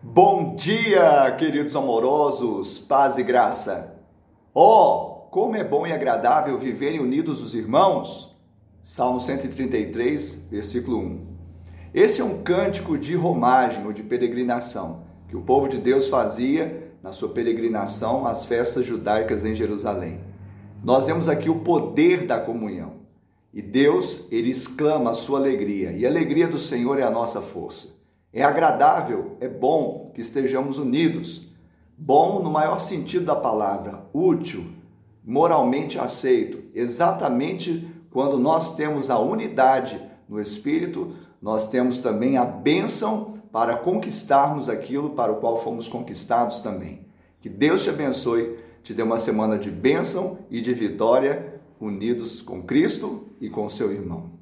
Bom dia, queridos amorosos, paz e graça. Oh, como é bom e agradável viverem unidos os irmãos. Salmo 133, versículo 1. Esse é um cântico de romagem ou de peregrinação que o povo de Deus fazia na sua peregrinação às festas judaicas em Jerusalém. Nós vemos aqui o poder da comunhão. E Deus, ele exclama a sua alegria, e a alegria do Senhor é a nossa força. É agradável, é bom que estejamos unidos. Bom no maior sentido da palavra, útil, moralmente aceito. Exatamente quando nós temos a unidade no Espírito, nós temos também a bênção para conquistarmos aquilo para o qual fomos conquistados também. Que Deus te abençoe, te dê uma semana de bênção e de vitória, unidos com Cristo e com seu irmão.